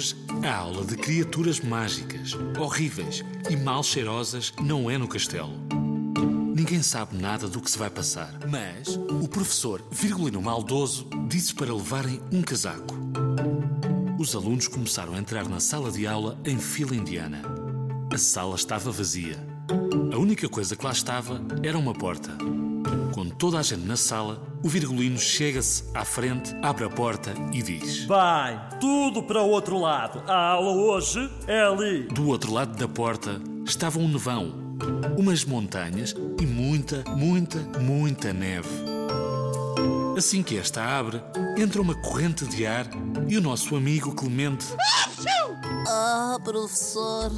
Hoje, a aula de criaturas mágicas, horríveis e mal cheirosas não é no castelo. Ninguém sabe nada do que se vai passar, mas o professor Virgulino Maldoso disse para levarem um casaco. Os alunos começaram a entrar na sala de aula em fila indiana. A sala estava vazia. A única coisa que lá estava era uma porta. Com toda a gente na sala, o Virgulino chega-se à frente, abre a porta e diz: Bem, tudo para o outro lado. A aula hoje é ali. Do outro lado da porta estava um nevão, umas montanhas e muita, muita, muita neve. Assim que esta abre, entra uma corrente de ar e o nosso amigo Clemente Ah, professor,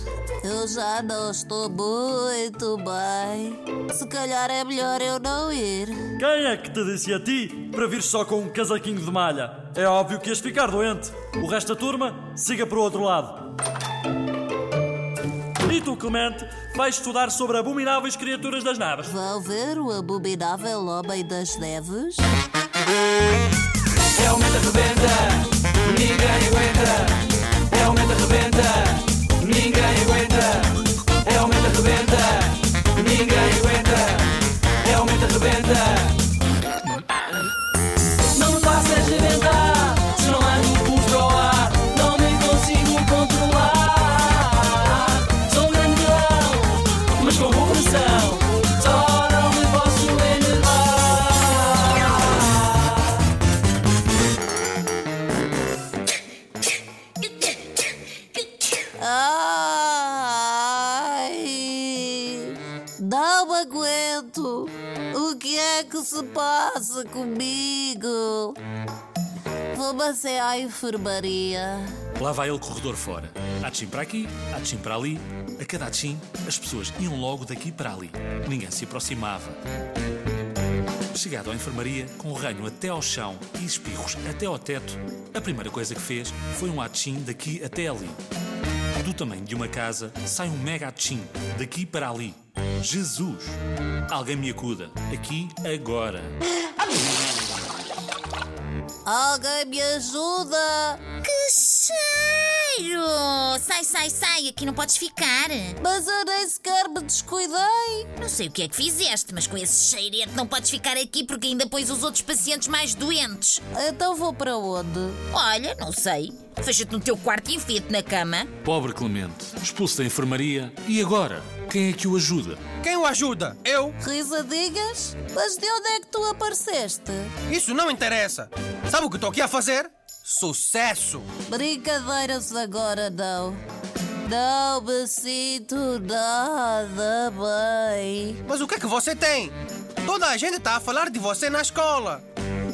eu já não estou muito bem. Se calhar é melhor eu não ir. Quem é que te disse a ti para vir só com um casaquinho de malha? É óbvio que ias ficar doente. O resto da turma, siga para o outro lado. E tu, Clemente, vais estudar sobre abomináveis criaturas das naves. Vão ver o abominável Homem das Neves? Realmente arrebenta, Ai, não aguento. O que é que se passa comigo? Assim à enfermaria. Lá vai ele corredor fora. Atchim para aqui, atchim para ali. A cada atchim, as pessoas iam logo daqui para ali. Ninguém se aproximava. Chegado à enfermaria, com o ranho até ao chão e espirros até ao teto, a primeira coisa que fez foi um atchim daqui até ali. Do tamanho de uma casa, sai um mega atchim daqui para ali. Jesus! Alguém me acuda. Aqui, agora. Alguém me ajuda! Que cheiro! Sai, sai, sai, aqui não podes ficar. Mas eu nem sequer me descuidei. Não sei o que é que fizeste, mas com esse cheirete não podes ficar aqui porque ainda pões os outros pacientes mais doentes. Então vou para onde? Olha, não sei. Fecha-te no teu quarto e enfia-te na cama. Pobre Clemente, expulso da enfermaria. E agora? Quem é que o ajuda? Quem o ajuda? Eu? Risadinhas? Mas de onde é que tu apareceste? Isso não interessa. Sabe o que estou aqui a fazer? Sucesso! Brincadeiras agora não. Não me sinto nada bem. Mas o que é que você tem? Toda a gente está a falar de você na escola.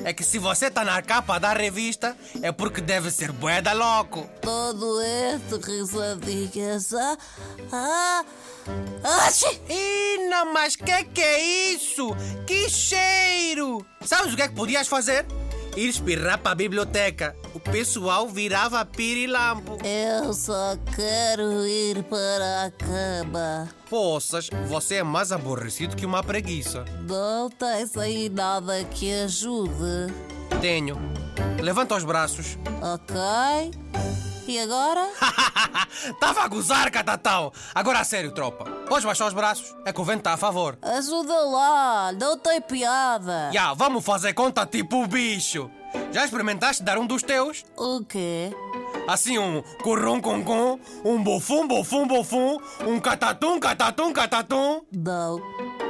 É que se você está na capa da revista, é porque deve ser boeda louco. Todo este risadinhas. Ah, ah, ah, xi. Ina, mas que que é isso? Que cheiro! Sabes o que é que podias fazer? Ir espirrar para a biblioteca. O pessoal virava pirilampo. Eu só quero ir para a cama. Poças, você é mais aborrecido que uma preguiça. Não tens aí nada que ajude. Tenho. Levanta os braços. Ok? E agora? Tava a gozar, catatão! Agora a sério, tropa. Podes baixar os braços? É que o vento está a favor. Ajuda lá, não tem piada. Já, vamos fazer conta tipo bicho. Já experimentaste dar um dos teus? O quê? Assim um currum com com, um bofum, bofum, bofum, um catatum, catatum, catatum. Não.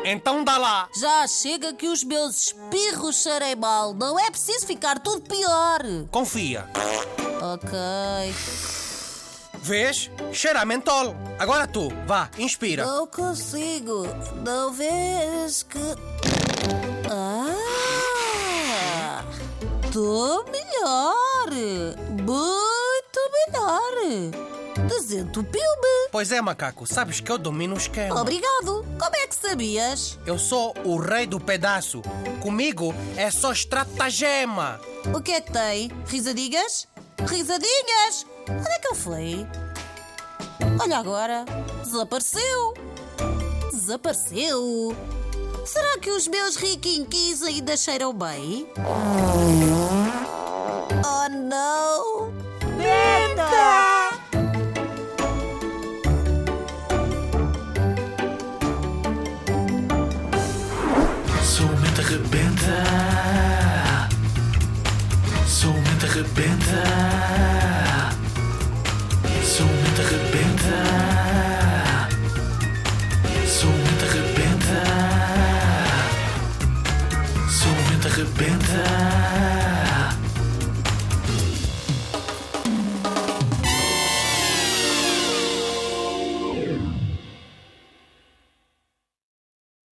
Então dá lá. Já chega que os meus espirros cheirem mal. Não é preciso ficar tudo pior. Confia. Ok. Vês? Cheira a mentol. Agora tu, vá, inspira. Não consigo. Não vês que. Ah! Tô melhor. Muito melhor. Desentupiu-me. Pois é, macaco, sabes que eu domino o esquema. Obrigado. Como é que sabias? Eu sou o rei do pedaço. Comigo é só estratagema. O que é que tem? Risadinhas? Risadinhas! Onde é que eu fui? Olha agora, desapareceu! Desapareceu! Será que os meus riquinquis ainda cheiram bem? Oh não! Benta! Sou muito rebenta Sou muito rebenta de repente.